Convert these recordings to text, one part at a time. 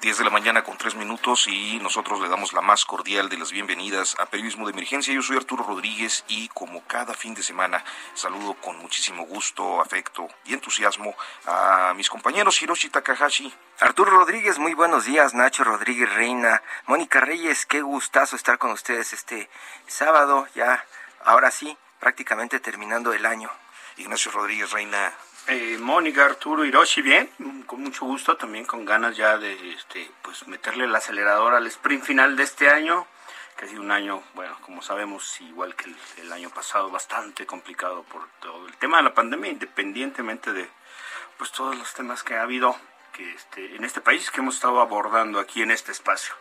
10 de la mañana con 3 minutos y nosotros le damos la más cordial de las bienvenidas a Periodismo de Emergencia. Yo soy Arturo Rodríguez y como cada fin de semana saludo con muchísimo gusto, afecto y entusiasmo a mis compañeros Hiroshi Takahashi. Arturo Rodríguez, muy buenos días. Nacho Rodríguez Reina, Mónica Reyes, qué gustazo estar con ustedes este sábado, ya ahora sí, prácticamente terminando el año. Ignacio Rodríguez Reina, eh, Mónica, Arturo, Hiroshi, bien, con mucho gusto, también con ganas ya de este, pues meterle el acelerador al sprint final de este año, que ha sido un año, bueno, como sabemos, igual que el, año pasado, bastante complicado por todo el tema de la pandemia, independientemente de pues todos los temas que ha habido que este, en este país que hemos estado abordando aquí en este espacio.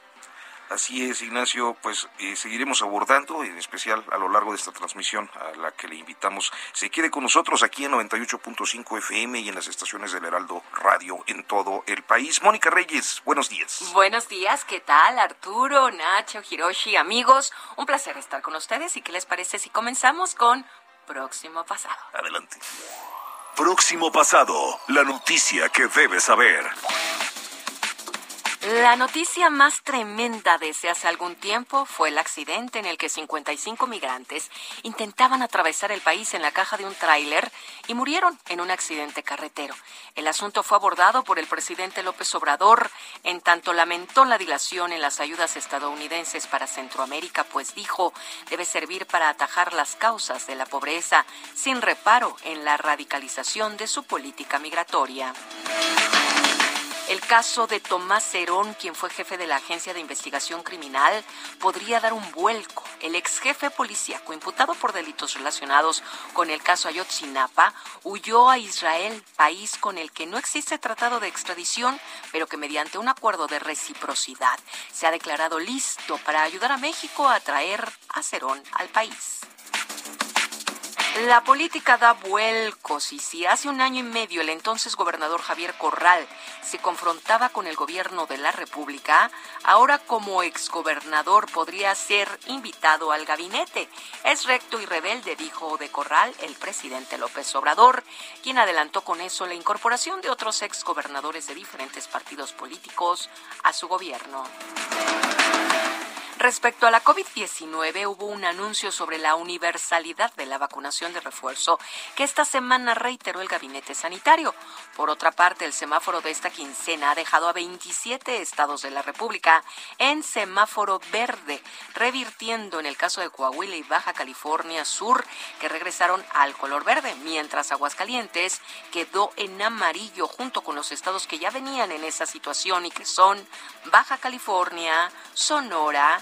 Así es, Ignacio, pues eh, seguiremos abordando, en especial a lo largo de esta transmisión a la que le invitamos. Se quede con nosotros aquí en 98.5 FM y en las estaciones del Heraldo Radio en todo el país. Mónica Reyes, buenos días. Buenos días, ¿qué tal? Arturo, Nacho, Hiroshi, amigos, un placer estar con ustedes y qué les parece si comenzamos con Próximo Pasado. Adelante. Próximo Pasado, la noticia que debes saber. La noticia más tremenda desde hace algún tiempo fue el accidente en el que 55 migrantes intentaban atravesar el país en la caja de un tráiler y murieron en un accidente carretero. El asunto fue abordado por el presidente López Obrador, en tanto lamentó la dilación en las ayudas estadounidenses para Centroamérica, pues dijo debe servir para atajar las causas de la pobreza sin reparo en la radicalización de su política migratoria. El caso de Tomás Cerón, quien fue jefe de la Agencia de Investigación Criminal, podría dar un vuelco. El ex jefe policíaco, imputado por delitos relacionados con el caso Ayotzinapa, huyó a Israel, país con el que no existe tratado de extradición, pero que mediante un acuerdo de reciprocidad se ha declarado listo para ayudar a México a traer a Cerón al país. La política da vuelcos y si hace un año y medio el entonces gobernador Javier Corral se confrontaba con el gobierno de la República, ahora como exgobernador podría ser invitado al gabinete. Es recto y rebelde, dijo de Corral el presidente López Obrador, quien adelantó con eso la incorporación de otros exgobernadores de diferentes partidos políticos a su gobierno. Respecto a la COVID-19, hubo un anuncio sobre la universalidad de la vacunación de refuerzo que esta semana reiteró el Gabinete Sanitario. Por otra parte, el semáforo de esta quincena ha dejado a 27 estados de la República en semáforo verde, revirtiendo en el caso de Coahuila y Baja California Sur, que regresaron al color verde, mientras Aguascalientes quedó en amarillo junto con los estados que ya venían en esa situación y que son Baja California, Sonora,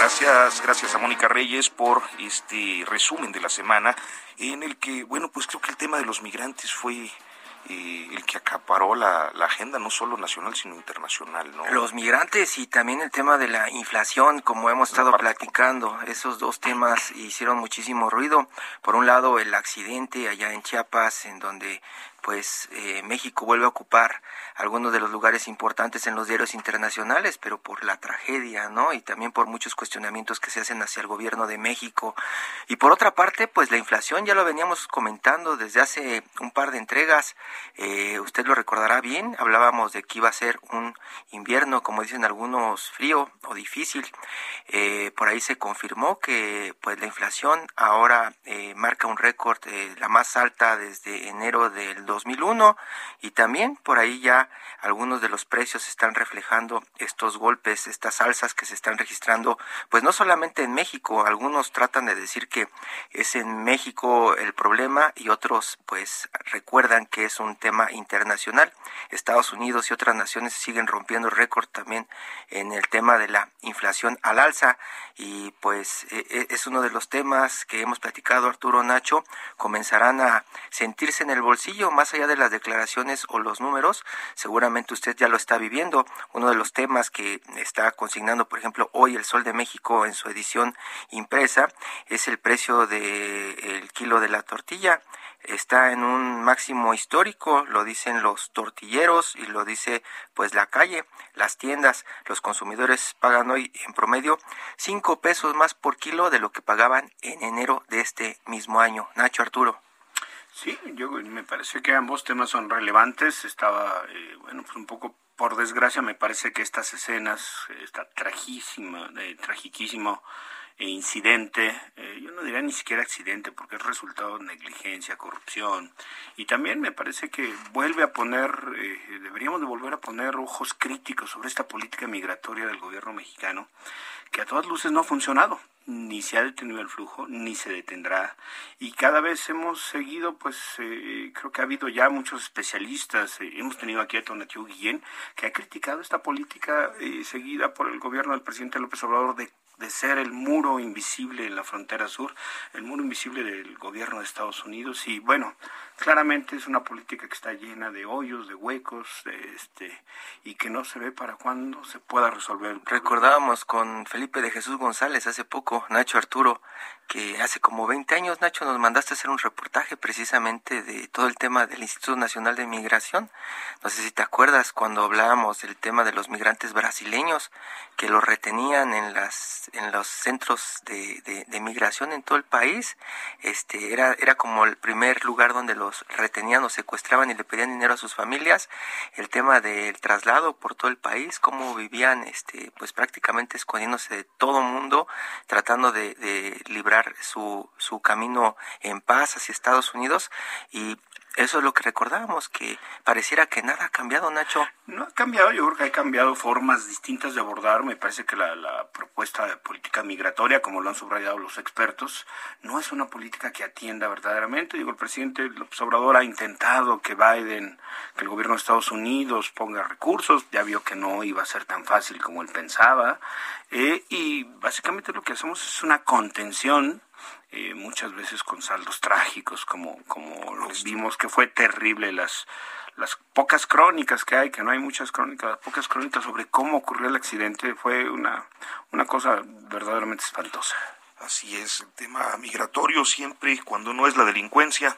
Gracias, gracias a Mónica Reyes por este resumen de la semana en el que, bueno, pues creo que el tema de los migrantes fue eh, el que acaparó la, la, agenda no solo nacional sino internacional, ¿no? Los migrantes y también el tema de la inflación, como hemos estado platicando, esos dos temas hicieron muchísimo ruido. Por un lado, el accidente allá en Chiapas, en donde pues eh, México vuelve a ocupar algunos de los lugares importantes en los diarios internacionales, pero por la tragedia, ¿no? Y también por muchos cuestionamientos que se hacen hacia el gobierno de México. Y por otra parte, pues la inflación ya lo veníamos comentando desde hace un par de entregas. Eh, usted lo recordará bien, hablábamos de que iba a ser un invierno, como dicen algunos, frío o difícil. Eh, por ahí se confirmó que pues la inflación ahora eh, marca un récord, la más alta desde enero del 2001 y también por ahí ya algunos de los precios están reflejando estos golpes, estas alzas que se están registrando, pues no solamente en México, algunos tratan de decir que es en México el problema y otros pues recuerdan que es un tema internacional. Estados Unidos y otras naciones siguen rompiendo récord también en el tema de la inflación al alza y pues e, e, es uno de los temas que hemos platicado Arturo Nacho, comenzarán a sentirse en el bolsillo más allá de las declaraciones o los números, seguramente usted ya lo está viviendo. Uno de los temas que está consignando, por ejemplo, hoy el Sol de México en su edición impresa es el precio del kilo de la tortilla está en un máximo histórico, lo dicen los tortilleros y lo dice pues la calle, las tiendas, los consumidores pagan hoy en promedio cinco pesos más por kilo de lo que pagaban en enero de este mismo año. Nacho Arturo. Sí, yo me parece que ambos temas son relevantes. Estaba, eh, bueno, pues un poco por desgracia me parece que estas escenas, esta trajísima, eh, tragiquísimo incidente, eh, yo no diría ni siquiera accidente porque es resultado de negligencia, corrupción. Y también me parece que vuelve a poner, eh, deberíamos de volver a poner ojos críticos sobre esta política migratoria del gobierno mexicano que a todas luces no ha funcionado, ni se ha detenido el flujo, ni se detendrá. Y cada vez hemos seguido, pues eh, creo que ha habido ya muchos especialistas, hemos tenido aquí a Tonatiuh Guillén que ha criticado esta política seguida por el gobierno del presidente López Obrador de de ser el muro invisible en la frontera sur, el muro invisible del gobierno de Estados Unidos y bueno, claramente es una política que está llena de hoyos, de huecos, de este y que no se ve para cuándo se pueda resolver. Recordábamos con Felipe de Jesús González hace poco, Nacho Arturo, que hace como 20 años, Nacho, nos mandaste hacer un reportaje precisamente de todo el tema del Instituto Nacional de Migración. No sé si te acuerdas cuando hablábamos del tema de los migrantes brasileños que los retenían en las en los centros de, migración en todo el país. Este era era como el primer lugar donde los retenían o secuestraban y le pedían dinero a sus familias. El tema del traslado por todo el país, cómo vivían, este, pues prácticamente escondiéndose de todo mundo, tratando de, de librar su, su camino en paz hacia Estados Unidos y eso es lo que recordábamos, que pareciera que nada ha cambiado, Nacho. No ha cambiado, yo creo que ha cambiado formas distintas de abordar. Me parece que la, la, propuesta de política migratoria, como lo han subrayado los expertos, no es una política que atienda verdaderamente. Digo, el presidente López Obrador ha intentado que Biden, que el gobierno de Estados Unidos ponga recursos, ya vio que no iba a ser tan fácil como él pensaba. Eh, y básicamente lo que hacemos es una contención eh, muchas veces con saldos trágicos, como, como lo vimos, que fue terrible las, las pocas crónicas que hay, que no hay muchas crónicas, pocas crónicas sobre cómo ocurrió el accidente, fue una, una cosa verdaderamente espantosa. Así es, el tema migratorio siempre, cuando no es la delincuencia,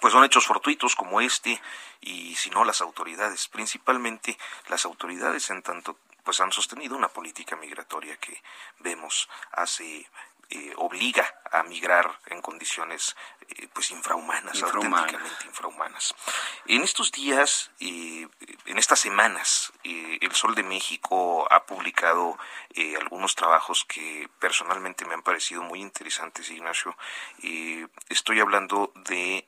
pues son hechos fortuitos como este, y si no las autoridades, principalmente las autoridades en tanto pues han sostenido una política migratoria que vemos hace eh, obliga a migrar en condiciones eh, pues infrahumanas, auténticamente infrahumanas. En estos días, eh, en estas semanas, el Sol de México ha publicado algunos trabajos que personalmente me han parecido muy interesantes, Ignacio. estoy hablando de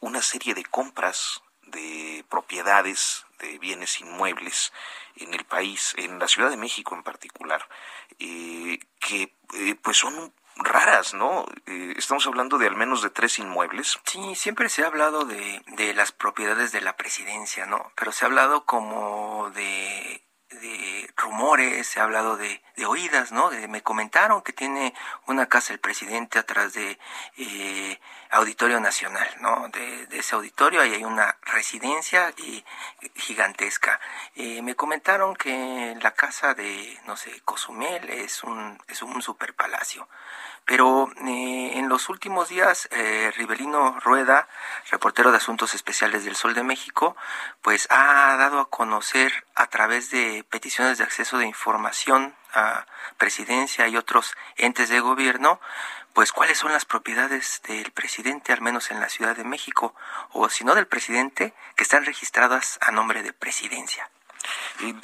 una serie de compras de propiedades de bienes inmuebles en el país, en la Ciudad de México en particular, eh, que eh, pues son raras, ¿no? Eh, estamos hablando de al menos de tres inmuebles. Sí, siempre se ha hablado de, de las propiedades de la presidencia, ¿no? Pero se ha hablado como de de rumores, se ha hablado de, de oídas, ¿no? De, me comentaron que tiene una casa el presidente atrás de eh, Auditorio Nacional, ¿no? De, ese auditorio ahí hay una residencia y, gigantesca. Eh, me comentaron que la casa de, no sé, Cozumel es un, es un super palacio Pero eh, en los últimos días, eh, Rivelino Rueda, reportero de Asuntos Especiales del Sol de México, pues ha dado a conocer a través de peticiones de acceso de información a presidencia y otros entes de gobierno, pues cuáles son las propiedades del presidente, al menos en la Ciudad de México, o si no del presidente, que están registradas a nombre de presidencia.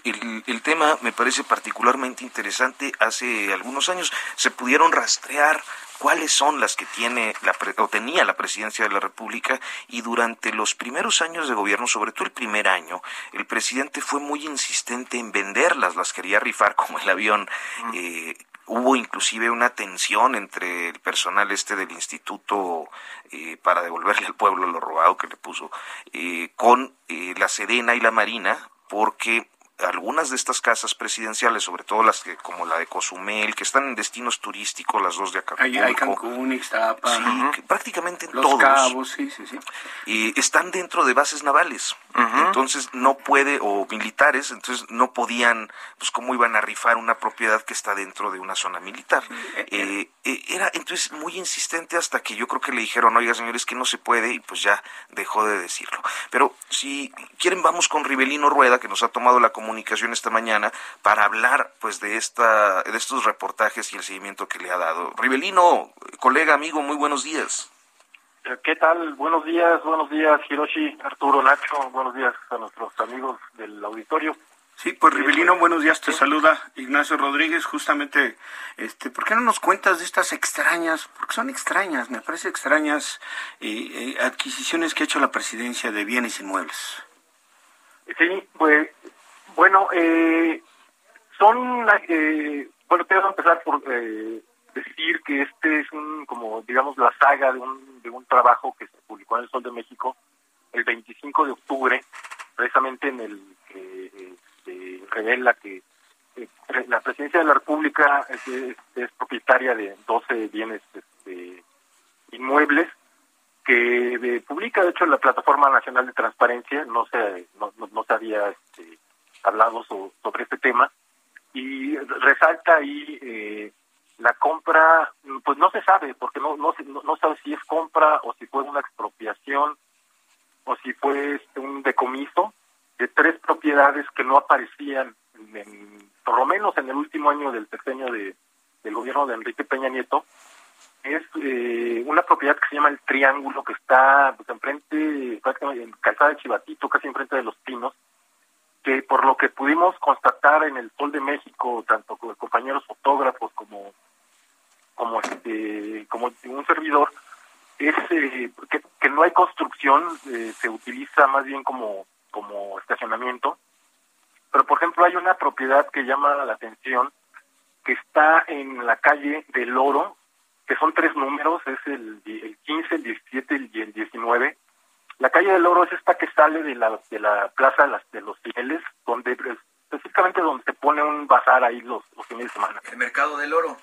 El, tema me parece particularmente interesante. Hace algunos años se pudieron rastrear cuáles son las que tiene la, o tenía la presidencia de la República y durante los primeros años de gobierno, sobre todo el primer año, el presidente fue muy insistente en venderlas, las quería rifar como el avión. Eh, hubo inclusive una tensión entre el personal este del instituto eh, para devolverle al pueblo lo robado que le puso eh, con la Sedena y la Marina porque algunas de estas casas presidenciales, sobre todo las que como la de Cozumel, que están en destinos turísticos, las dos de Acapulco. Hay, Cancún, Ixtapa. Sí, prácticamente en los todos. Cabos, sí, sí, sí. Y están dentro de bases navales. Entonces no puede, o militares, entonces no podían, pues cómo iban a rifar una propiedad que está dentro de una zona militar. Eh, eh, eh, era entonces muy insistente hasta que yo creo que le dijeron, oiga señores, que no se puede, y pues ya dejó de decirlo. Pero si quieren vamos con Rivelino Rueda, que nos ha tomado la comunicación comunicación esta mañana para hablar pues de esta de estos reportajes y el seguimiento que le ha dado. Rivelino, colega, amigo, muy buenos días. Eh, ¿Qué tal? Buenos días, buenos días, Hiroshi, Arturo, Nacho, buenos días a nuestros amigos del auditorio. Sí, pues Rivelino, buenos días, te saluda Ignacio Rodríguez, justamente, este, ¿por qué no nos cuentas de estas extrañas, porque son extrañas, me parece extrañas, eh, eh, adquisiciones que ha hecho la presidencia de bienes inmuebles? Sí, pues bueno, eh, son, eh, bueno, quiero empezar por eh, decir que este es un, como digamos, la saga de un, de un trabajo que se publicó en el Sol de México el 25 de octubre, precisamente en el que se revela que la presidencia de la República es, propietaria de 12 bienes este, inmuebles que publica de hecho la plataforma nacional de transparencia no se no, no, se había este, hablado sobre este tema y resalta ahí eh, la compra, pues no se sabe, porque no, no, no sabe si es compra o si fue una expropiación o si fue este, un decomiso de tres propiedades que no aparecían, en, por lo menos en el último año del sexenio de, del gobierno de Enrique Peña Nieto. Es eh, una propiedad que se llama El Triángulo, que está pues, enfrente, prácticamente en Calzada de Chivatito, casi enfrente de Los Pinos, que por lo que pudimos constatar en el Sol de México, tanto con compañeros fotógrafos como como este como un servidor, es eh, que, no hay construcción, eh, se utiliza más bien como como estacionamiento. Pero por ejemplo hay una propiedad que llama la atención que está en la calle del Oro, que son tres números, es el, el 15, el 17 y el 19 la calle del Oro es esta que sale de la, de la plaza de, las, de los fieles, donde específicamente donde se pone un bazar ahí los, los fines de semana. El mercado del oro.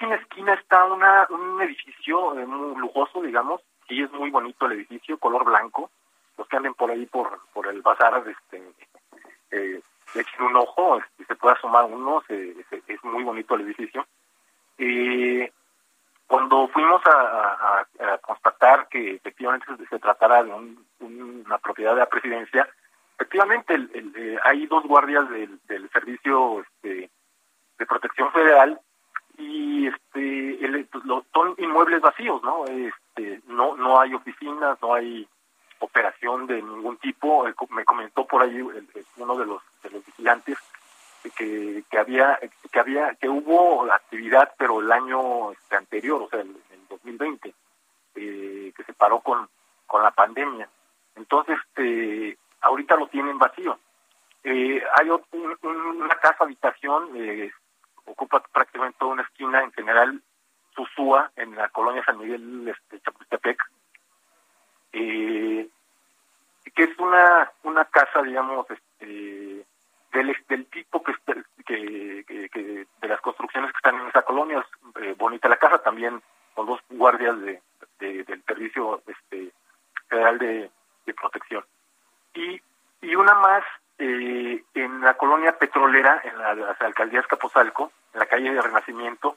En la esquina está una, un edificio eh, muy lujoso, digamos, y es muy bonito el edificio, color blanco. Los que anden por ahí por, por el bazar, este, eh, echen un ojo, este, se puede asomar uno, es muy bonito el edificio. Eh, cuando fuimos a, constatar que efectivamente se, tratara de una propiedad de la presidencia, efectivamente eh, hay dos guardias del, Servicio este, de Protección Federal y este pues, son inmuebles vacíos, ¿no? Este, no no hay oficinas, no hay operación de ningún tipo. Me comentó por ahí uno de los, de los vigilantes que, que había que había que hubo actividad pero el año este, anterior o sea el, el 2020 eh, que se paró con con la pandemia entonces este ahorita lo tienen vacío eh, hay una casa habitación eh, ocupa prácticamente toda una esquina en general Susúa en la colonia San Miguel este, Chapultepec eh, que es una una casa digamos este del, tipo que, que, que, de las construcciones que están en esa colonia. Es eh, bonita la casa, también con dos guardias de, del Servicio este, Federal de, Protección. Y, y una más eh, en la colonia petrolera, en la, las alcaldías Capozalco, en la calle de Renacimiento.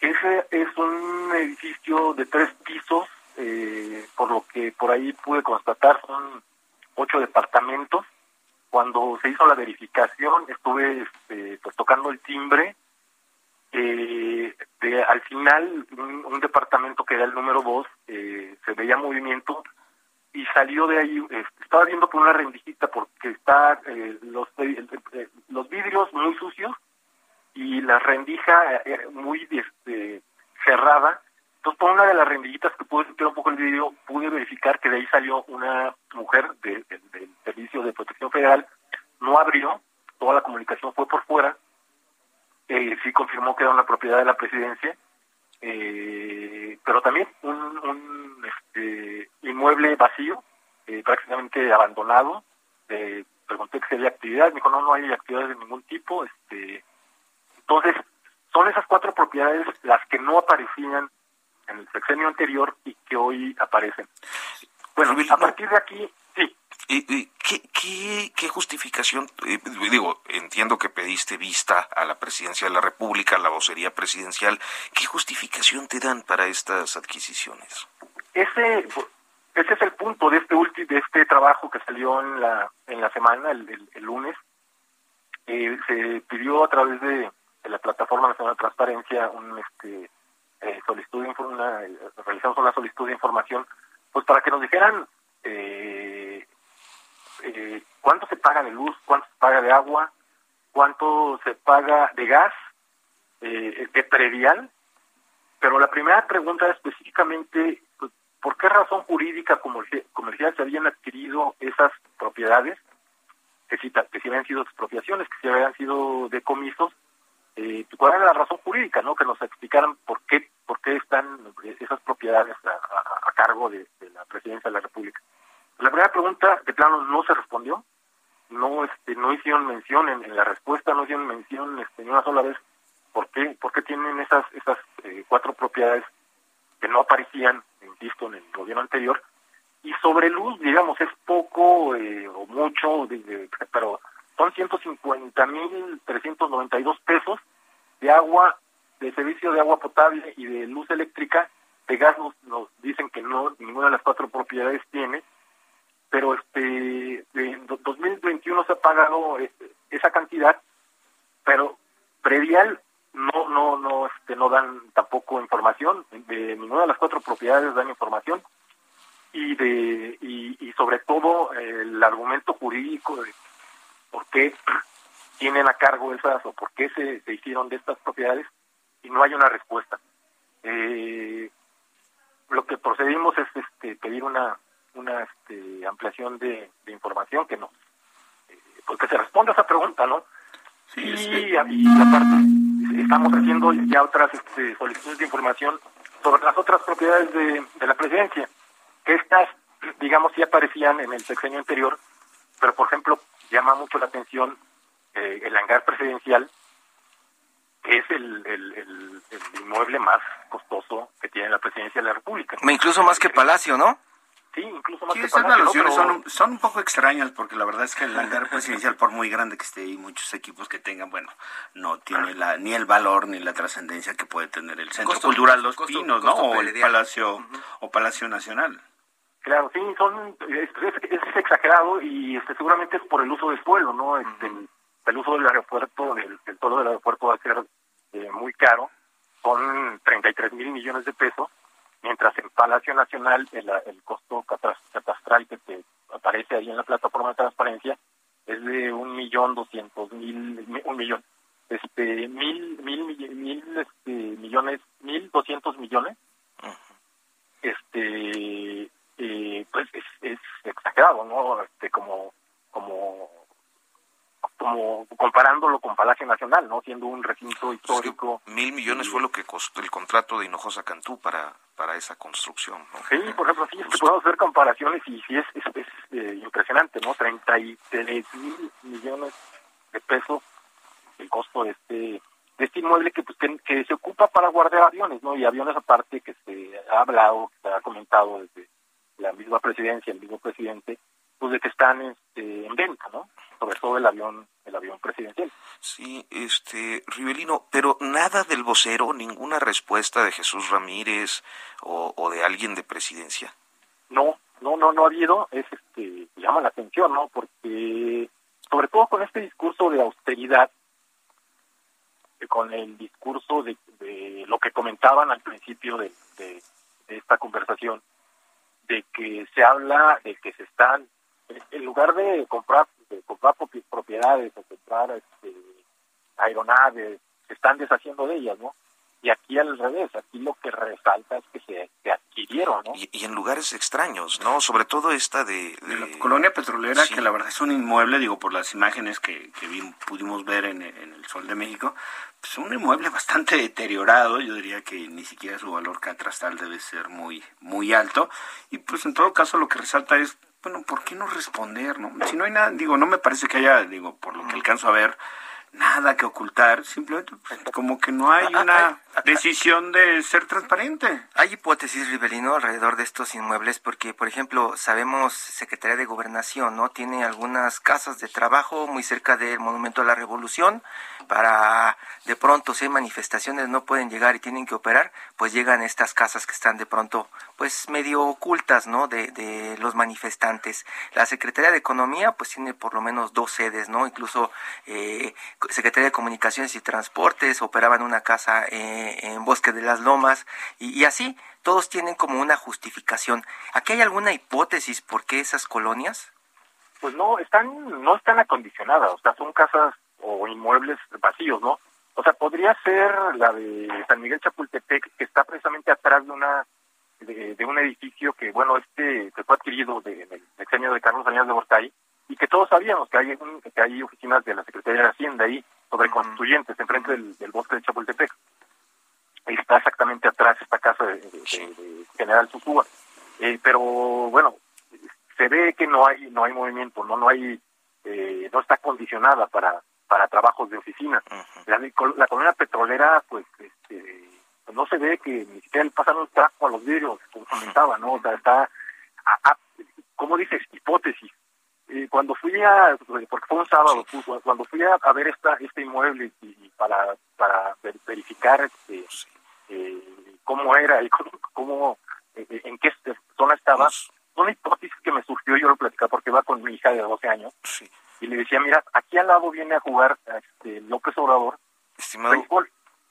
Ese es un edificio de tres pisos, eh, por lo que por ahí pude constatar son ocho departamentos. Cuando se hizo la verificación estuve este, pues, tocando el timbre. Eh, al final, un, departamento que era el número dos, eh, se veía movimiento y salió de ahí, estaba viendo por una rendijita porque está eh, los, eh, los vidrios muy sucios y la rendija eh, muy este, cerrada. Entonces, por una de las rendillitas que pude sentir un poco el vidrio, pude verificar que de ahí salió una mujer del Servicio de Protección Federal, no abrió, toda la comunicación fue por fuera, eh, sí confirmó que era una propiedad de la presidencia, eh, pero también un, este, inmueble vacío, eh, prácticamente abandonado. Eh, pregunté si había actividad, me dijo no, no hay actividades de ningún tipo. Este, entonces, son esas cuatro propiedades las que no aparecían en el sexenio anterior y que hoy aparecen. Bueno, a partir de aquí, sí. ¿Y, qué, qué, justificación? Eh, digo, entiendo que pediste vista a la presidencia de la República, a la vocería presidencial. ¿Qué justificación te dan para estas adquisiciones? Ese, ese es el punto de este de este trabajo que salió en la en la semana, el, lunes. Eh, se pidió a través de, la plataforma nacional de transparencia un este eh, solicitud de una, realizamos una solicitud de información, pues para que nos dijeran eh, eh, cuánto se paga de luz, cuánto se paga de agua, cuánto se paga de gas, eh, de predial. Pero la primera pregunta específicamente, pues, ¿por qué razón jurídica comercial se habían adquirido esas propiedades? Que si, que si habían sido expropiaciones, que si habían sido decomisos, eh, ¿cuál era la razón jurídica? no Que nos explicaran por qué por qué están esas propiedades a, cargo de, la presidencia de la República. La primera pregunta, de plano, no se respondió. No este, no hicieron mención en, la respuesta, no hicieron mención este, ni una sola vez por qué, por qué tienen esas, esas eh, cuatro propiedades que no aparecían, insisto, en el gobierno anterior. Y sobre luz, digamos, es poco eh, o mucho, pero son 150.392 pesos de agua, de servicio de agua potable y de luz eléctrica. De gas nos dicen que no, ninguna de las cuatro propiedades tiene pero este en 2021 se ha pagado este, esa cantidad, pero predial no no no este no dan tampoco información de ninguna de dan información y de y, sobre todo el argumento jurídico de por qué tienen a cargo esas o por qué se, se hicieron de estas propiedades y no hay una respuesta eh, lo que procedimos es este pedir una una este, ampliación de, información que no, eh, pues que se responda a esa pregunta, ¿no? Sí, y, aparte estamos haciendo ya otras este, solicitudes de información de, la presidencia, estas, digamos, sí aparecían en el sexenio anterior, pero por ejemplo llama mucho la atención eh, el hangar presidencial, que es el, el, el, inmueble más costoso que tiene la presidencia de la República. Incluso más que Palacio, ¿no? Sí, esas alusiones son, son un poco extrañas porque la verdad es que el hangar presidencial, por muy grande que esté y muchos equipos que tengan, bueno, no tiene la, ni el valor ni la trascendencia que puede tener el Centro Cultural Los Pinos, ¿no? O el Palacio, o Palacio Nacional. Claro, sí, son, es, exagerado y este, seguramente es por el uso del suelo, ¿no? Este, el uso del aeropuerto, el, el todo del aeropuerto va a ser eh, muy caro, son 33 mil millones de pesos mientras en Palacio Nacional el, el costo catastral que te aparece ahí en la plataforma de transparencia es de un millón doscientos mil, un millón, este, mil, mil, mil, este, millones, mil doscientos millones, este, eh, pues es, es exagerado, ¿no? Este, como, como como comparándolo con Palacio Nacional, ¿no? Siendo un recinto histórico. mil millones fue lo que costó el contrato de Hinojosa Cantú para, para esa construcción. Sí, por ejemplo, sí, podemos hacer comparaciones y sí es, es, eh, impresionante, ¿no? 33 mil millones de pesos el costo de este de este inmueble que, pues, que, se ocupa para guardar aviones, ¿no? Y aviones aparte que se ha hablado, que se ha comentado desde la misma presidencia, el mismo presidente, pues de que están este, en venta, ¿no? Sobre todo el avión, el avión presidencial. Sí, este, Rivelino, pero nada del vocero, ninguna respuesta de Jesús Ramírez o, de alguien de presidencia. No, no, no, no ha habido, es este, llama la atención, ¿no? Porque, sobre todo con este discurso de austeridad, con el discurso de, lo que comentaban al principio de, esta conversación, de que se habla de que se están, en lugar de comprar, de comprar propiedades o comprar este, aeronaves, se están deshaciendo de ellas, ¿no? Y aquí al revés, aquí lo que resalta es que se, adquirieron, ¿no? Y, en lugares extraños, ¿no? Sobre todo esta de... la colonia petrolera, que la verdad es un inmueble, digo, por las imágenes que, pudimos ver en, el Sol de México, pues un inmueble bastante deteriorado, yo diría que ni siquiera su valor catastral debe ser muy, muy alto. Y pues en todo caso lo que resalta es, bueno, ¿por qué no responder, no? Si no hay nada, digo, no me parece que haya, digo, por lo que alcanzo a ver, nada que ocultar, simplemente pues, como que no hay una decisión de ser transparente. Hay hipótesis, Rivelino, alrededor de estos inmuebles, porque, por ejemplo, sabemos, Secretaría de Gobernación, ¿no? Tiene algunas casas de trabajo muy cerca del Monumento a la Revolución, para de pronto si hay manifestaciones no pueden llegar y tienen que operar, pues llegan estas casas que están de pronto pues medio ocultas, ¿no? De, los manifestantes. La Secretaría de Economía pues tiene por lo menos dos sedes, ¿no? Incluso eh, Secretaría de Comunicaciones y Transportes operaba en una casa eh, en Bosque de las Lomas y, y así todos tienen como una justificación. ¿Aquí hay alguna hipótesis por qué esas colonias? Pues no, están, no están acondicionadas, o sea, son casas o inmuebles vacíos, ¿no? O sea, podría ser la de San Miguel Chapultepec, que está precisamente atrás de una de, un edificio que, bueno, este que fue adquirido de, en el de Carlos Añas de Bortay, y que todos sabíamos que hay, que hay oficinas de la Secretaría de Hacienda ahí sobre constituyentes enfrente del, bosque de Chapultepec. Está exactamente atrás esta casa de, General Susúa. Eh, pero bueno, se ve que no hay no hay movimiento, no no hay eh, no está condicionada para para trabajos de oficina. la, la, colonia petrolera, pues, este, no se ve que ni siquiera le pasaron el trapo a los vidrios, como comentaba, ¿no? O sea, está, a, ¿cómo dices? Hipótesis. Eh, cuando fui a, porque fue un sábado, cuando fui a, ver esta este inmueble y, para para verificar este, eh, cómo era y cómo, eh, en qué zona estaba, pues una hipótesis que me surgió, yo lo platicaba porque va con mi hija de 12 años, sí y le decía, mira, aquí al lado viene a jugar este, López Obrador Estimado,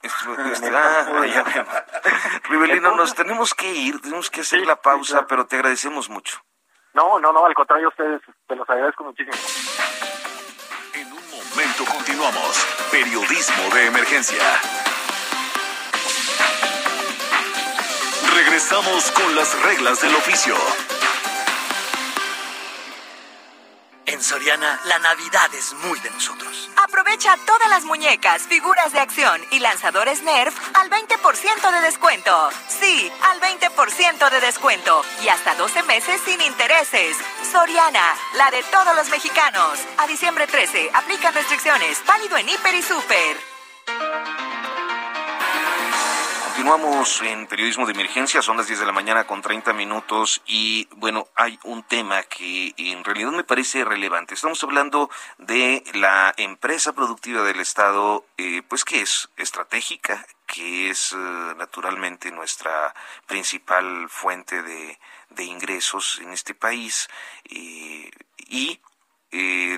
Rivelino, nos tenemos que ir, tenemos que hacer la pausa, pero te agradecemos mucho. No, no, no, al contrario, ustedes te los agradezco muchísimo. En un momento continuamos. Periodismo de emergencia. Regresamos con las reglas del oficio. En Soriana, la Navidad es muy de nosotros. Aprovecha todas las muñecas, figuras de acción y lanzadores Nerf al 20% de descuento. Sí, al 20% de descuento y hasta 12 meses sin intereses. Soriana, la de todos los mexicanos. A diciembre 13, aplican restricciones. Válido en Hiper y Super. Continuamos en periodismo de emergencia, son las 10 de la mañana con 30 minutos y bueno, hay un tema que en realidad me parece relevante. Estamos hablando de la empresa productiva del Estado, eh, pues que es estratégica, que es eh, naturalmente nuestra principal fuente de, ingresos en este país eh, y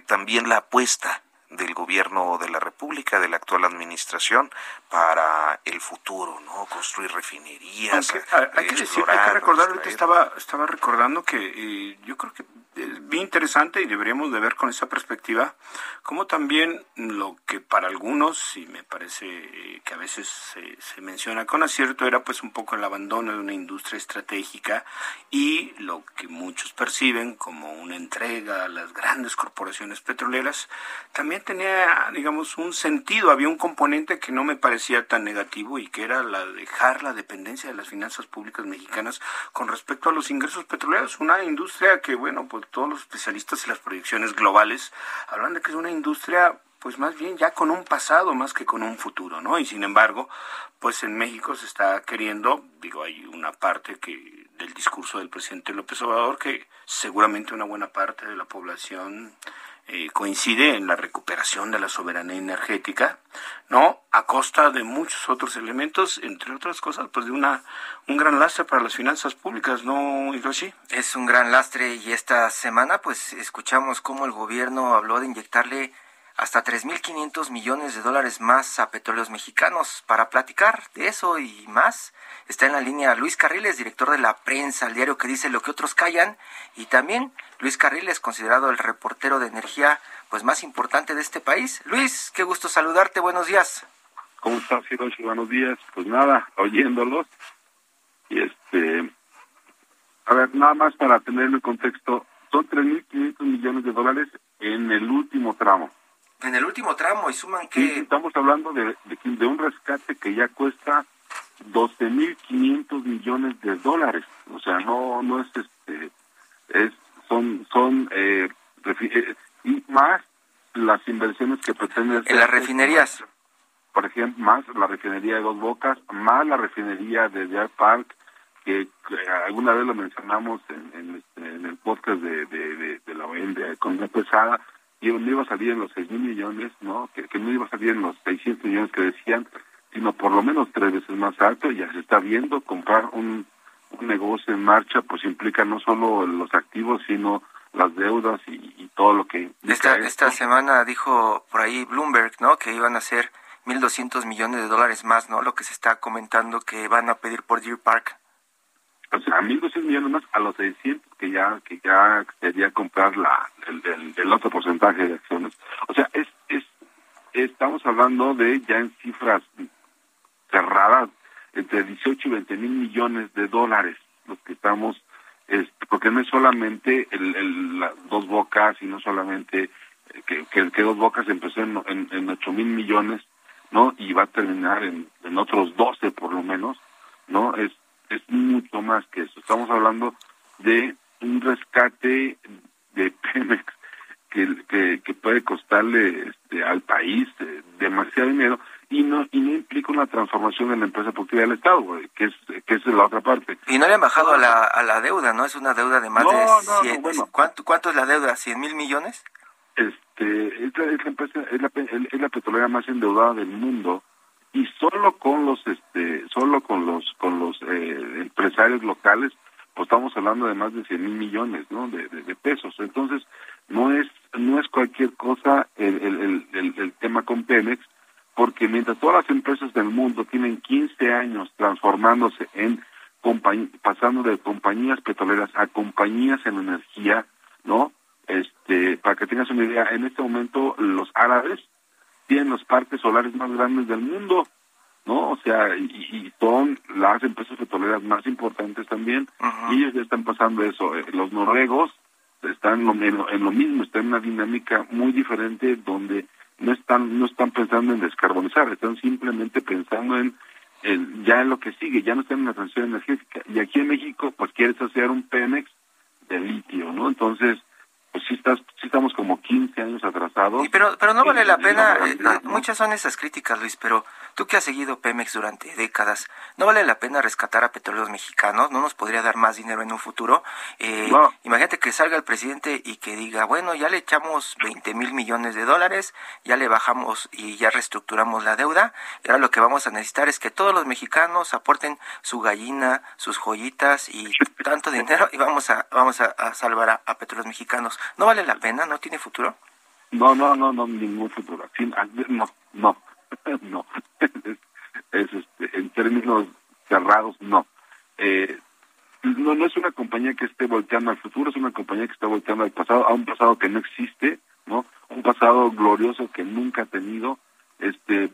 también la apuesta del gobierno de la República, de la actual administración, para el futuro, ¿no? Construir refinerías. hay, que decir, hay que recordar, ahorita estaba, estaba recordando que eh, yo creo que es bien interesante y deberíamos de ver con esa perspectiva, como también lo que para algunos, y me parece eh, que a veces se, menciona con acierto, era pues un poco el abandono de una industria estratégica y lo que muchos perciben como una entrega a las grandes corporaciones petroleras, también tenía, digamos, un sentido, había un componente que no me parecía tan negativo y que era la dejar la dependencia de las finanzas públicas mexicanas con respecto a los ingresos petroleros, una industria que, bueno, pues todos los especialistas y las proyecciones globales hablan de que es una industria pues más bien ya con un pasado más que con un futuro, ¿no? Y sin embargo, pues en México se está queriendo, digo, hay una parte que del discurso del presidente López Obrador que seguramente una buena parte de la población eh, coincide en la recuperación de la soberanía energética, ¿no? A costa de muchos otros elementos, entre otras cosas, pues de una un gran lastre para las finanzas públicas, ¿no, Hiroshi? Es un gran lastre y esta semana pues escuchamos cómo el gobierno habló de inyectarle hasta 3.500 millones de dólares más a petróleos mexicanos. Para platicar de eso y más, está en la línea Luis Carriles, director de la prensa, el diario que dice lo que otros callan, y también Luis Carriles, considerado el reportero de energía pues más importante de este país. Luis, qué gusto saludarte, buenos días. ¿Cómo estás, Hiroshi? Buenos días. Pues nada, oyéndolos. Y este, a ver, nada más para tener el contexto, son 3.500 millones de dólares en el último tramo en el último tramo y suman que... estamos hablando de, de, un rescate que ya cuesta 12.500 millones de dólares. O sea, no no es este es son son eh, eh y más las inversiones que pretenden en las refinerías. Por ejemplo, más la refinería de Dos Bocas, más la refinería de Deer Park, que, alguna vez lo mencionamos en, en, este, en el podcast de, de, de, la OEM de Economía Pesada, y no iba a salir en los seis mil millones, ¿no? Que, no iba a salir en los 600 millones que decían, sino por lo menos tres veces más alto. Ya se está viendo comprar un, un negocio en marcha, pues implica no solo los activos, sino las deudas y, todo lo que... Esta, esta semana dijo por ahí Bloomberg, ¿no? Que iban a ser 1.200 millones de dólares más, ¿no? Lo que se está comentando que van a pedir por Deer Park o sea, 1.200 millones más a los 600 que ya que ya quería comprar la el, otro porcentaje de acciones. O sea, es, es estamos hablando de ya en cifras cerradas entre 18 y 20 mil millones de dólares los que estamos porque no es solamente el, el dos bocas y no solamente que, que, dos bocas empezó en, en, en 8 mil millones no y va a terminar en, en otros 12 por lo menos no es es mucho más que eso. Estamos hablando de un rescate de Pemex que, que, puede costarle este, al país eh, demasiado dinero y no y no implica una transformación de la empresa productiva del Estado, que es que es la otra parte. Y no le han bajado a la, a la deuda, ¿no? Es una deuda de más de 100, ¿cuánto, ¿Cuánto es la deuda? ¿100 mil millones? Este, es la, empresa, es la, es la petrolera más endeudada del mundo y solo con los este solo con los con los eh, empresarios locales pues estamos hablando de más de 100 mil millones ¿no? de, de, pesos entonces no es no es cualquier cosa el, el, el, tema con Pemex porque mientras todas las empresas del mundo tienen 15 años transformándose en pasando de compañías petroleras a compañías en energía no este para que tengas una idea en este momento los árabes tienen los parques solares más grandes del mundo, ¿no? O sea, y, son las empresas petroleras más importantes también, y ellos ya están pasando eso. Eh, los noruegos están en lo, en lo, mismo, están en una dinámica muy diferente donde no están no están pensando en descarbonizar, están simplemente pensando en, ya en lo que sigue, ya no están en la transición energética. Y aquí en México, pues quieres hacer un Pemex de litio, ¿no? Entonces, pues sí, estás, sí estamos como 15 años atrasados. pero, pero no vale la pena, eh, eh, muchas son esas críticas, Luis, pero tú que has seguido Pemex durante décadas, ¿no vale la pena rescatar a petróleos mexicanos? ¿No nos podría dar más dinero en un futuro? Eh, Imagínate que salga el presidente y que diga, bueno, ya le echamos 20 mil millones de dólares, ya le bajamos y ya reestructuramos la deuda, y ahora lo que vamos a necesitar es que todos los mexicanos aporten su gallina, sus joyitas y tanto dinero y vamos a, vamos a, salvar a petróleos mexicanos. ¿No vale la pena? ¿No tiene futuro? No, no, no, no, ningún futuro. No, no, no. Es, este, en términos cerrados, no. Eh, no, no es una compañía que esté volteando al futuro, es una compañía que está volteando al pasado, a un pasado que no existe, ¿no? Un pasado glorioso que nunca ha tenido. Este,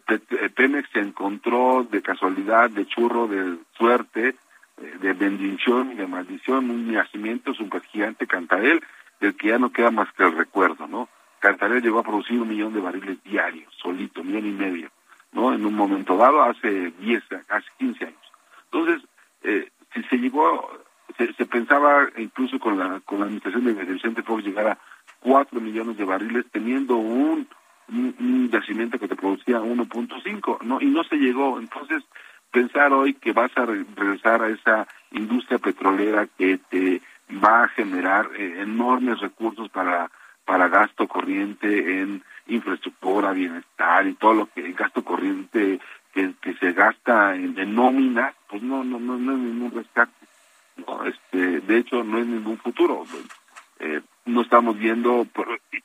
Pemex se encontró de casualidad, de churro, de suerte, eh, de bendición y de maldición, un nacimiento super gigante Cantarel, del que ya no queda más que el recuerdo, ¿no? Cantarell llegó a producir un millón de barriles diarios, solito, millón y medio, ¿no? En un momento dado, hace 10, hace 15 años. Entonces, eh, si se llegó, se, se, pensaba incluso con la, con la administración de Vicente Fox llegar a 4 millones de barriles teniendo un, un, yacimiento que te producía 1.5, ¿no? Y no se llegó. Entonces, pensar hoy que vas a regresar a esa industria petrolera que te va a generar eh, enormes recursos para para gasto corriente en infraestructura, bienestar y todo lo que gasto corriente que, que se gasta en, en nómina, pues no, no, no, no es ningún rescate. No, este, de hecho, no es ningún futuro. Eh, no estamos viendo,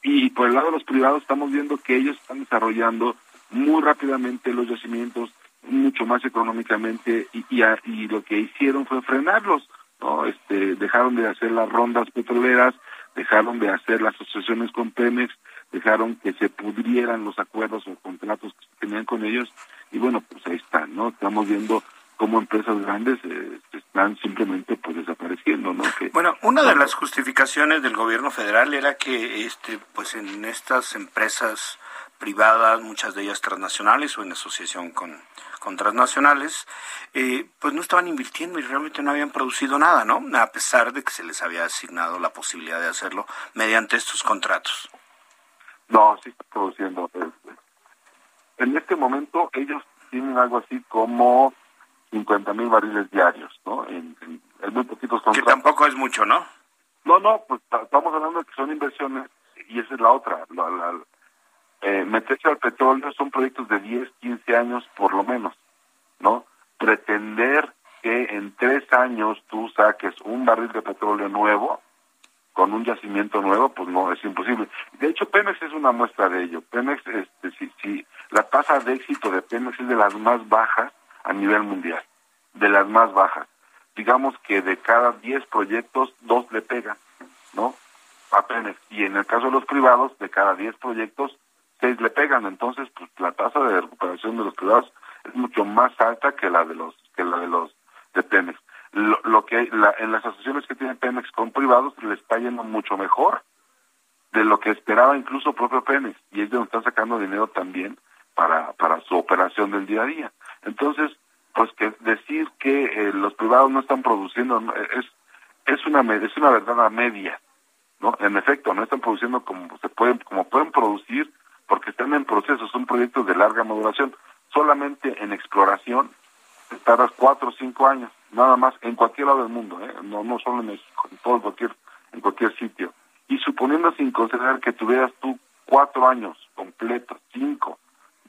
y, por el lado de los privados estamos viendo que ellos están desarrollando muy rápidamente los yacimientos, mucho más económicamente, y, y, y lo que hicieron fue frenarlos. ¿no? Este, dejaron de hacer las rondas petroleras, dejaron de hacer las asociaciones con Pemex, dejaron que se pudrieran los acuerdos o contratos que tenían con ellos y bueno, pues ahí están, ¿no? Estamos viendo cómo empresas grandes eh, están simplemente pues desapareciendo, ¿no? Que, bueno, una de las justificaciones del gobierno federal era que este pues en estas empresas privadas, muchas de ellas transnacionales o en asociación con, con transnacionales, eh, pues no estaban invirtiendo y realmente no habían producido nada, ¿no? A pesar de que se les había asignado la posibilidad de hacerlo mediante estos contratos. No, sí está produciendo. Este, en este momento ellos tienen algo así como 50 mil barriles diarios, ¿no? En, muy poquitos contratos. Que tampoco es mucho, ¿no? No, no, pues estamos hablando de que son inversiones y esa es la otra. La, eh, meterse al petróleo son proyectos de 10, 15 años por lo menos, ¿no? Pretender que en tres años tú saques un barril de petróleo nuevo, con un yacimiento nuevo, pues no, es imposible. De hecho, Pemex es una muestra de ello. Pemex, este, si, si la tasa de éxito de Pemex es de las más bajas a nivel mundial, de las más bajas. Digamos que de cada 10 proyectos, dos le pegan, ¿no? A Pemex. Y en el caso de los privados, de cada 10 proyectos, seis le pegan. Entonces, pues la tasa de recuperación de los privados es mucho más alta que la de los que la de los de Pemex lo, lo que la, en las asociaciones que tienen Pemex con privados les está yendo mucho mejor de lo que esperaba incluso propio Pemex y es de donde están sacando dinero también para para su operación del día a día entonces pues que decir que eh, los privados no están produciendo es es una es una verdad a media no en efecto no están produciendo como se pueden como pueden producir porque están en proceso son proyectos de larga maduración solamente en exploración estarás cuatro o cinco años nada más en cualquier lado del mundo, ¿eh? no, no solo en México, en todo cualquier, en cualquier sitio. Y suponiendo sin considerar que tuvieras tú cuatro años completos, cinco,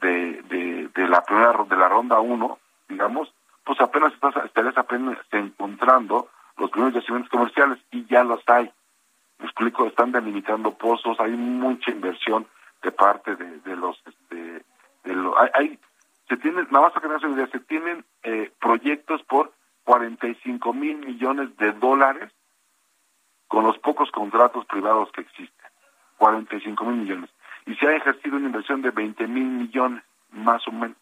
de, de, de la primera de la ronda uno, digamos, pues apenas estás, estarías apenas encontrando los primeros yacimientos comerciales y ya los hay. Me explico, están delimitando pozos, hay mucha inversión de parte de, de los, este, de lo, hay, se tienen, nada más que no se tienen eh, proyectos por 45 mil millones de dólares con los pocos contratos privados que existen. 45 mil millones. Y se ha ejercido una inversión de 20 mil millones, más o menos.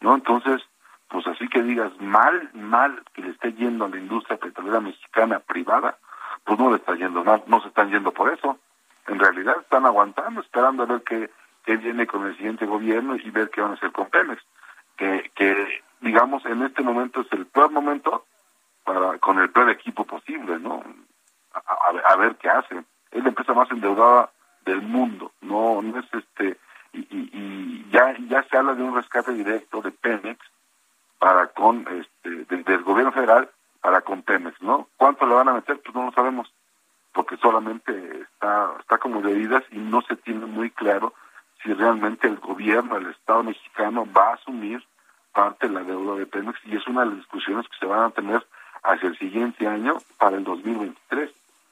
¿No? Entonces, pues así que digas mal, mal que le esté yendo a la industria petrolera mexicana privada, pues no le está yendo mal, no se están yendo por eso. En realidad están aguantando, esperando a ver qué, qué viene con el siguiente gobierno y ver qué van a hacer con Pemex. Que, que digamos, en este momento es el peor momento para con el peor equipo posible, ¿no? A, ver qué hace. Es la empresa más endeudada del mundo, no, no es este, y, y, ya, ya se habla de un rescate directo de Pemex para con, este, del, gobierno federal para con Pemex, ¿no? ¿Cuánto le van a meter? Pues no lo sabemos, porque solamente está, está como medidas y no se tiene muy claro si realmente el gobierno, el Estado mexicano va a asumir parte de la deuda de Pemex y es una de las discusiones que se van a tener hacia el siguiente año para el 2023.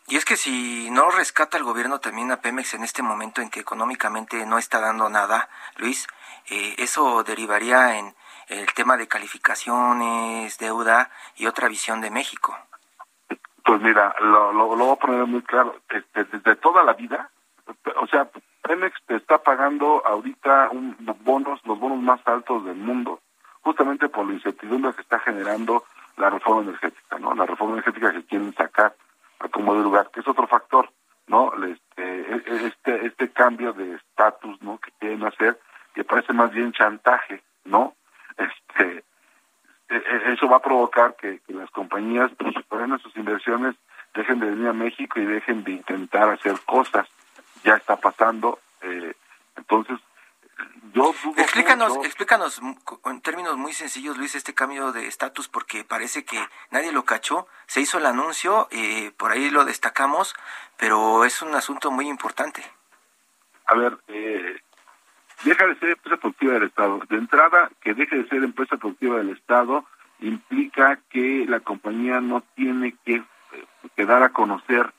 Y es que si no rescata el gobierno también a Pemex en este momento en que económicamente no está dando nada, Luis, eh, eso derivaría en el tema de calificaciones, deuda y otra visión de México. Pues mira, lo, lo, voy a poner muy claro. Desde, desde, toda la vida, o sea, Pemex te está pagando ahorita un, bonos, los bonos más altos del mundo, justamente por la incertidumbre que está generando la reforma energética, ¿no? La reforma energética que quieren sacar a como de lugar, que es otro factor, ¿no? Este, e, e, este, este cambio de estatus, ¿no? Que quieren hacer, que parece más bien chantaje, ¿no? Este, eso va a provocar que, las compañías, pues, sus inversiones, dejen de venir a México y dejen de intentar hacer cosas. Ya está pasando. Eh, entonces, explícanos, explícanos en términos muy sencillos, Luis, este cambio de estatus, porque parece que nadie lo cachó. se hizo el anuncio, eh, por ahí lo destacamos, pero es un asunto muy importante. A ver, eh, deja de ser empresa productiva del Estado. De entrada, que deje de ser empresa productiva del Estado implica que la compañía no tiene que, eh, dar a conocer,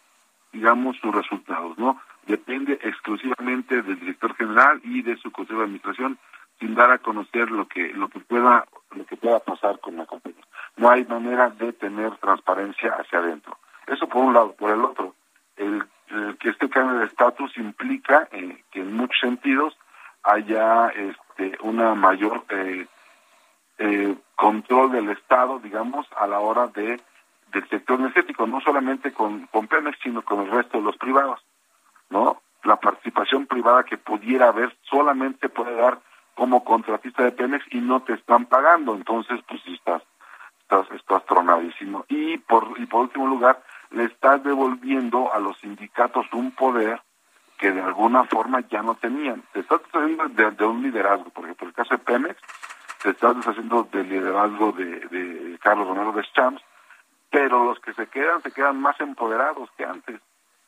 digamos, sus resultados, ¿no? Depende exclusivamente del director general y de su consejo de administración sin dar a conocer lo que lo que pueda lo que pueda pasar con la compañía. No hay manera de tener transparencia hacia adentro. Eso por un lado. Por el otro, el, que este cambio de estatus implica eh, que en muchos sentidos haya este, una mayor eh, eh, control del Estado, digamos, a la hora de del sector energético, no solamente con, con Pemex, sino con el resto de los privados, ¿no? La participación privada que pudiera haber solamente puede dar como contratista de Pemex y no te están pagando, entonces pues estás estás estás tronadísimo y por y por último lugar le estás devolviendo a los sindicatos un poder que de alguna forma ya no tenían. Te estás deshaciendo de, un liderazgo, porque por el caso de Pemex, te estás deshaciendo del liderazgo de, de Carlos Romero de Champs, pero los que se quedan se quedan más empoderados que antes,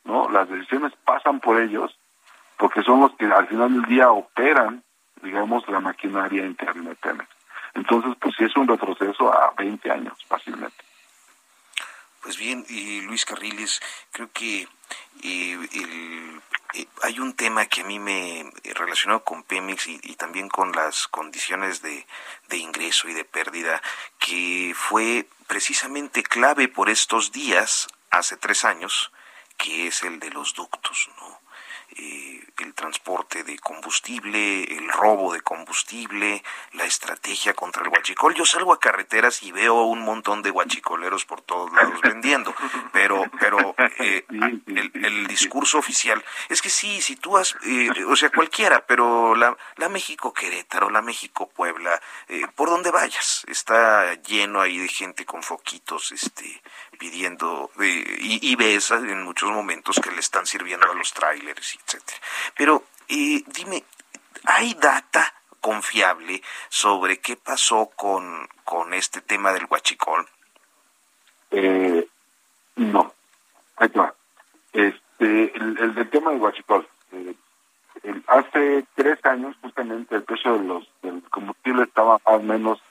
¿no? Las decisiones pasan por ellos, porque son los que al final del día operan, digamos, la maquinaria interna de Pemex. Entonces, pues sí es un retroceso a 20 años, fácilmente. Pues bien, y Luis Carriles, creo que eh, el, eh, hay un tema que a mí me eh, relacionado con Pemex y, también con las condiciones de, de, ingreso y de pérdida que fue precisamente clave por estos días, hace tres años, que es el de los ductos, ¿no? Eh, el transporte de combustible, el robo de combustible, la estrategia contra el huachicol. Yo salgo a carreteras y veo un montón de huachicoleros por todos lados vendiendo, pero, pero eh, el, discurso oficial es que sí, si tú has, eh, o sea, cualquiera, pero la, la México Querétaro, la México Puebla, por donde vayas, está lleno ahí de gente con foquitos, este, pidiendo, y, y ves en muchos momentos que le están sirviendo a los trailers etcétera. Pero eh, dime, ¿hay data confiable sobre qué pasó con, con este tema del huachicol? Eh, no. Ahí va. Este, el, del tema del huachicol. Eh, hace tres años, justamente, el precio de los, del combustible estaba al menos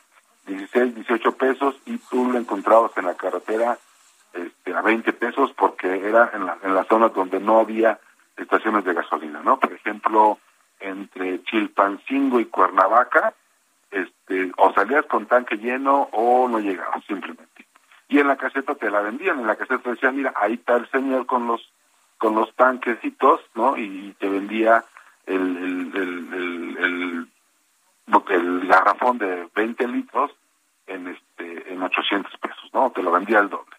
16, 18 pesos y tú lo encontrabas en la carretera este, a 20 pesos porque era en la, en la zona donde no había estaciones de gasolina, ¿no? Por ejemplo, entre Chilpancingo y Cuernavaca, este, o salías con tanque lleno o no llegabas simplemente. Y en la caseta te la vendían, en la caseta decían, mira, ahí está el señor con los con los tanquecitos, ¿no? Y te vendía el, el, el, el, garrafón de 20 litros en este en 800 pesos, ¿no? Te lo vendía el doble.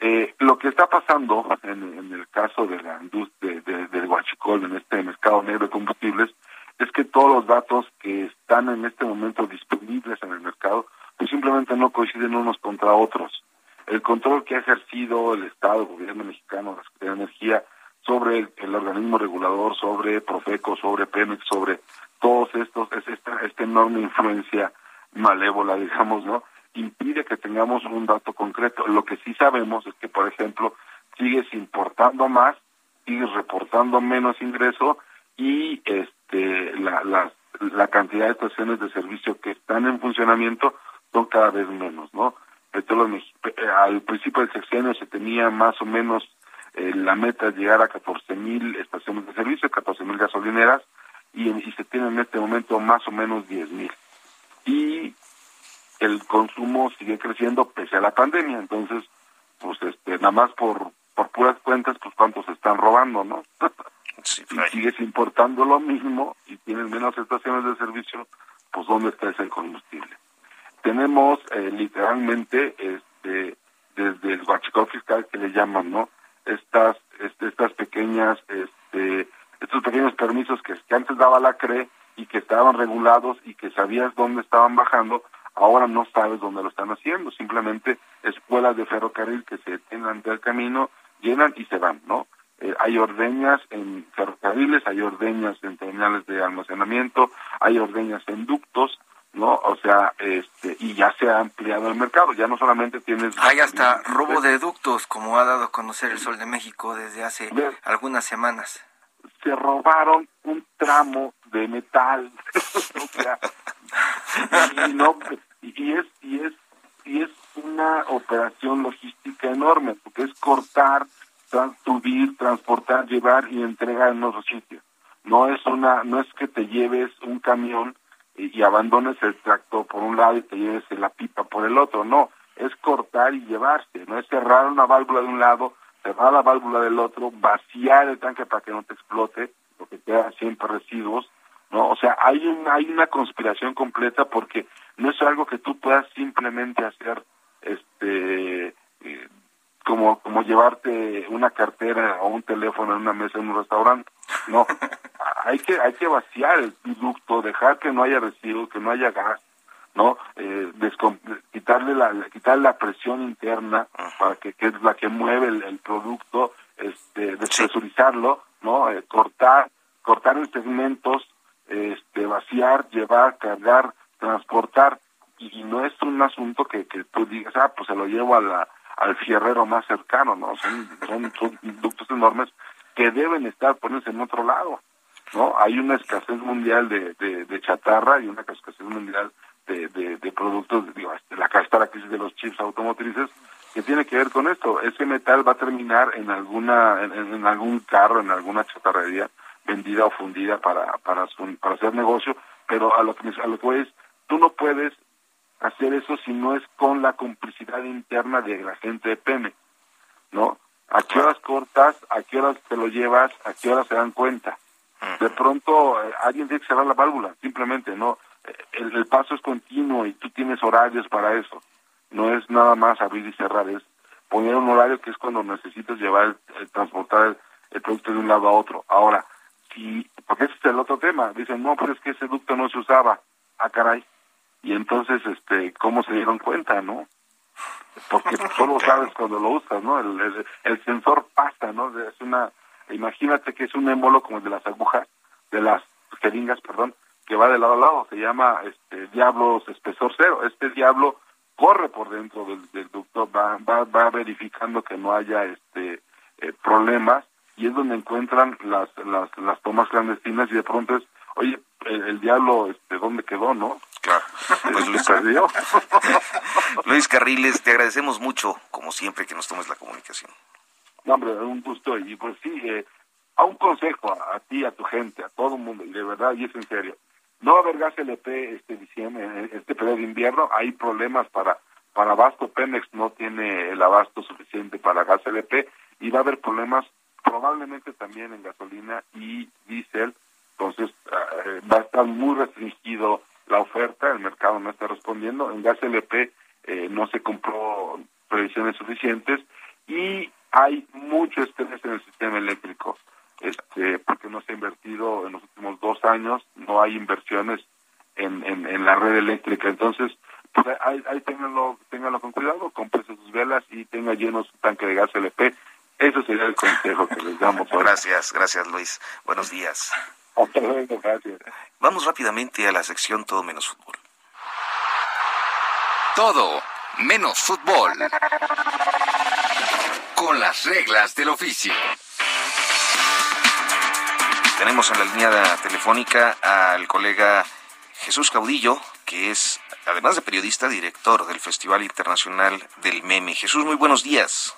Eh, lo que está pasando en, el caso de la industria del huachicol, en este mercado negro de combustibles, es que todos los datos que están en este momento disponibles en el mercado, pues simplemente no coinciden unos contra otros. El control que ha ejercido el Estado, el gobierno mexicano, la Secretaría de Energía, sobre el, organismo regulador, sobre Profeco, sobre Pemex, sobre todos estos, es esta, esta enorme influencia malévola, digamos, ¿no? impide que tengamos un dato concreto. Lo que sí sabemos es que, por ejemplo, sigues importando más, sigues reportando menos ingreso y este la, la cantidad de estaciones de servicio que están en funcionamiento son cada vez menos, ¿no? Eh, al principio del sexenio se tenía más o menos eh, la meta de llegar a 14 mil estaciones de servicio, 14 mil gasolineras, y, y se tiene en este momento más o menos 10 mil. Y el consumo sigue creciendo pese a la pandemia. Entonces, pues este, nada más por, por puras cuentas, pues cuántos están robando, ¿no? si sigues importando lo mismo y tienes menos estaciones de servicio, pues ¿dónde está ese combustible? Tenemos eh, literalmente este desde el huachicol fiscal que le llaman, ¿no? Estas este, estas pequeñas este estos pequeños permisos que, que antes daba la CRE y que estaban regulados y que sabías dónde estaban bajando, ahora no sabes dónde lo están haciendo, simplemente escuelas de ferrocarril que se detienen ante el camino, llenan y se van, ¿no? Eh, hay ordeñas en ferrocarriles, hay ordeñas en terminales de almacenamiento, hay ordeñas en ductos, ¿no? O sea, este, y ya se ha ampliado el mercado, ya no solamente tienes... Hay hasta robo de ductos, como ha dado a conocer el Sol de México desde hace algunas semanas. Se robaron un tramo de metal, o sea, y, no, y es, y es, y es una operación logística enorme, porque es cortar, subir, transportar, llevar y entregar en otro sitio. No es una, no es que te lleves un camión y, abandones el tractor por un lado y te lleves la pipa por el otro, no, es cortar y llevarse, no es cerrar una válvula de un lado, cerrar la válvula del otro, vaciar el tanque para que no te explote, porque queda siempre residuos, no, o sea, hay una, hay una conspiración completa porque no es algo que tú puedas simplemente hacer, este, eh, como, como llevarte una cartera o un teléfono en una mesa en un restaurante. No, hay que, hay que vaciar el producto, dejar que no haya residuos, que no haya gas, ¿no? Eh, quitarle la, quitarle la presión interna para que, que es la que mueve el, producto, este, despresurizarlo, ¿no? Eh, cortar, cortar en segmentos, este, vaciar, llevar, cargar, transportar, y, no es un asunto que, que tú digas, ah, pues se lo llevo a la, al fierrero más cercano, ¿no? Son, son, son productos enormes que deben estar poniéndose en otro lado, ¿no? Hay una escasez mundial de, de, chatarra y una escasez mundial de, de, productos, digo, este, la, la crisis de los chips automotrices, que tiene que ver con esto. Ese metal va a terminar en alguna, en, algún carro, en alguna chatarrería vendida o fundida para, para, para hacer negocio, pero a lo que, a lo que voy es, tú no puedes hacer eso si no es con la complicidad interna de la gente de PEME, ¿no? ¿A qué horas cortas? ¿A qué horas te lo llevas? ¿A qué horas se dan cuenta? De pronto eh, alguien tiene que cerrar la válvula, simplemente, ¿no? El, paso es continuo y tú tienes horarios para eso. No es nada más abrir y cerrar, es poner un horario que es cuando necesitas llevar, el, transportar el, producto de un lado a otro. Ahora, si, porque ese es el otro tema, dicen, no, pues es que ese ducto no se usaba. Ah, caray, y entonces este cómo se dieron cuenta no porque solo sabes cuando lo usas no el, sensor pasa no es una imagínate que es un émbolo como el de las agujas de las jeringas perdón que va de lado a lado se llama este diablo espesor cero. Este diablo corre por dentro del, del ducto va, va va verificando que no haya este eh, problemas y es donde encuentran las las las tomas clandestinas y de pronto es oye el, diablo este dónde quedó no Claro. Pues Luis, Luis Carriles, te agradecemos mucho, como siempre, que nos tomes la comunicación. No, hombre, un gusto. Y pues sí, eh, a un consejo a, ti, a tu gente, a todo el mundo, y de verdad, y es en serio. No va a haber gas LP este diciembre, este periodo de invierno, hay problemas para para abasto, Pemex no tiene el abasto suficiente para gas LP y va a haber problemas probablemente también en gasolina y diésel, entonces eh, va a estar muy restringido la oferta, el mercado no está respondiendo, en gas LP eh, no se compró previsiones suficientes y hay mucho estrés en el sistema eléctrico, este, porque no se ha invertido en los últimos dos años, no hay inversiones en, en, la red eléctrica, entonces pues ahí, ahí ténganlo, con cuidado, cómprese sus velas y tenga lleno su tanque de gas LP. Eso sería el consejo que les damos. Gracias, gracias Luis. Buenos días. Vamos rápidamente a la sección Todo menos fútbol. Todo menos fútbol. Con las reglas del oficio. Tenemos en la línea telefónica al colega Jesús Caudillo, que es, además de periodista, director del Festival Internacional del Meme. Jesús, muy buenos días.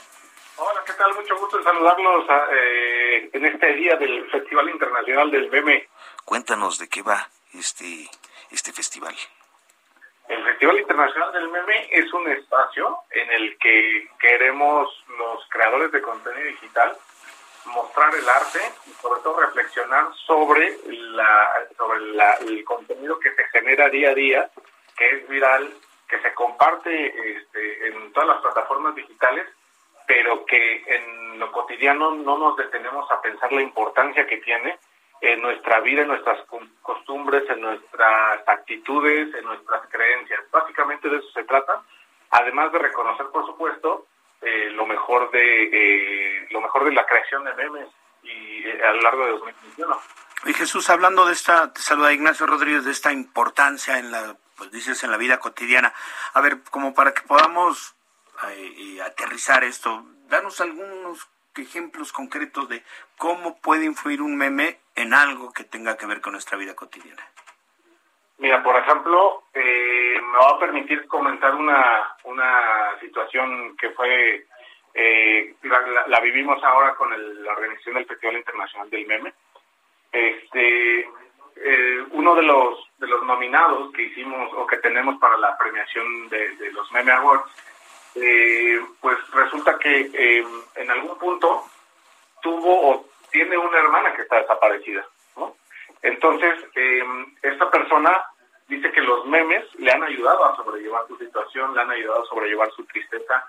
Hola, ¿qué tal? Mucho gusto en saludarlos eh, en este día del Festival Internacional del Meme. Cuéntanos de qué va este, este festival. El Festival Internacional del Meme es un espacio en el que queremos los creadores de contenido digital mostrar el arte y sobre todo reflexionar sobre la sobre el contenido que se genera día a día, que es viral, que se comparte este, en todas las plataformas digitales pero que en lo cotidiano no nos detenemos a pensar la importancia que tiene en nuestra vida, en nuestras costumbres, en nuestras actitudes, en nuestras creencias. Básicamente de eso se trata, además de reconocer, por supuesto, eh, lo mejor de eh, lo mejor de la creación de memes y eh, a lo largo de 2021. Y Jesús, hablando de esta, te saluda Ignacio Rodríguez, de esta importancia en la pues dices en la vida cotidiana. A ver, como para que podamos eh, aterrizar esto, danos algunos ejemplos concretos de cómo puede influir un meme en algo que tenga que ver con nuestra vida cotidiana. Mira, por ejemplo, eh, me va a permitir comentar una, una situación que fue, eh, la, vivimos ahora con la organización del Festival Internacional del Meme. Este, eh, uno de los, de los nominados que hicimos o que tenemos para la premiación de, de los Meme Awards eh, pues resulta que eh, en algún punto tuvo o tiene una hermana que está desaparecida, ¿no? Entonces, eh, esta persona dice que los memes le han ayudado a sobrellevar su situación, le han ayudado a sobrellevar su tristeza.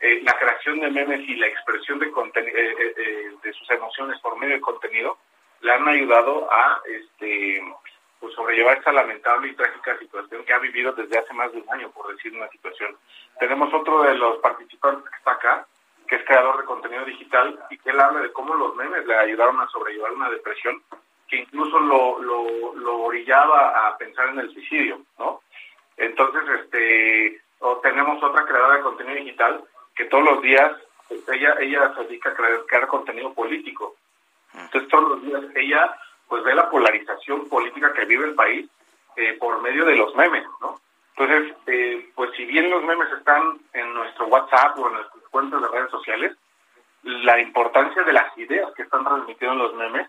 la creación de memes y la expresión de, de sus emociones por medio de contenido le han ayudado a este pues sobrellevar esta lamentable y trágica situación que ha vivido desde hace más de un año, por decir una situación. Tenemos otro de los participantes que está acá, que es creador de contenido digital, y que él habla de cómo los memes le ayudaron a sobrellevar una depresión que incluso lo, lo, lo orillaba a pensar en el suicidio, ¿no? Entonces, este, o tenemos otra creadora de contenido digital que todos los días, ella, ella se dedica a crear, crear contenido político. Entonces, todos los días ella pues ve la polarización política que vive el país eh, por medio de los memes, ¿no? Entonces, eh, pues si bien los memes están en nuestro WhatsApp o en nuestras cuentas de redes sociales, la importancia de las ideas que están transmitiendo los memes,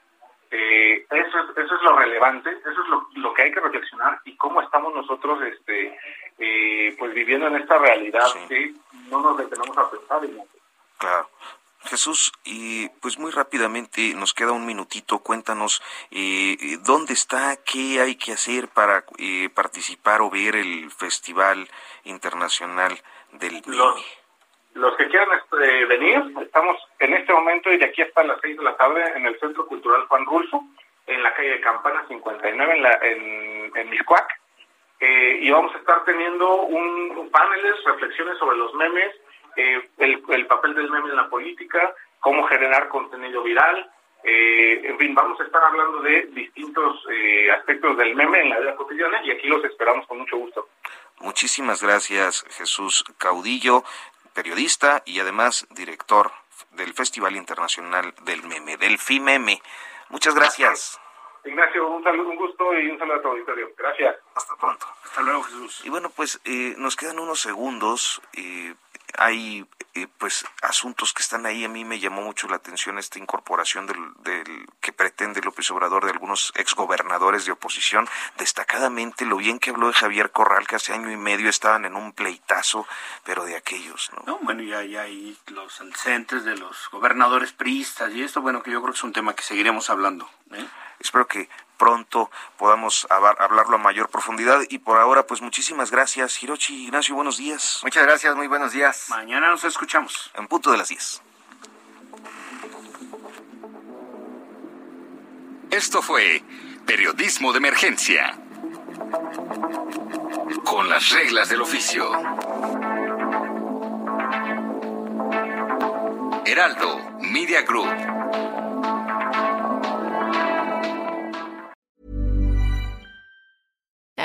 eh, eso, es, eso es lo relevante, eso es lo, lo, que hay que reflexionar y cómo estamos nosotros este, pues viviendo en esta realidad que no nos detenemos a pensar. Y Claro. Jesús, y pues muy rápidamente nos queda un minutito, cuéntanos eh, dónde está, qué hay que hacer para eh, participar o ver el Festival Internacional del los, los que quieran este, venir, estamos en este momento y de aquí hasta las seis de la tarde en el Centro Cultural Juan Rulfo, en la calle de Campana 59 en, la, en, en Miscuac, eh, y vamos a estar teniendo un paneles, reflexiones sobre los memes, eh, el, papel del meme en la política, cómo generar contenido viral. Eh, en fin, vamos a estar hablando de distintos eh, aspectos del meme en la vida cotidiana y aquí los esperamos con mucho gusto. Muchísimas gracias, Jesús Caudillo, periodista y además director del Festival Internacional del Meme, del FIMEME. Muchas gracias. Ignacio, un saludo, un gusto y un saludo a tu auditorio. Gracias. Hasta pronto. Hasta luego, Jesús. Y bueno, pues nos quedan unos segundos. y hay eh, pues asuntos que están ahí. A mí me llamó mucho la atención esta incorporación del, del que pretende López Obrador de algunos exgobernadores de oposición, destacadamente lo bien que habló de Javier Corral, que hace año y medio estaban en un pleitazo, pero de aquellos, ¿no? no bueno, ya, ya hay los antecedentes de los gobernadores priistas y esto, bueno, que yo creo que es un tema que seguiremos hablando. ¿eh? Espero que pronto podamos hablarlo a mayor profundidad. Y por ahora, pues muchísimas gracias, Hirochi Ignacio, buenos días. Muchas gracias, muy buenos días. Mañana nos escuchamos. En punto de las 10. Esto fue Periodismo de Emergencia. Con las reglas del oficio. Heraldo Media Group.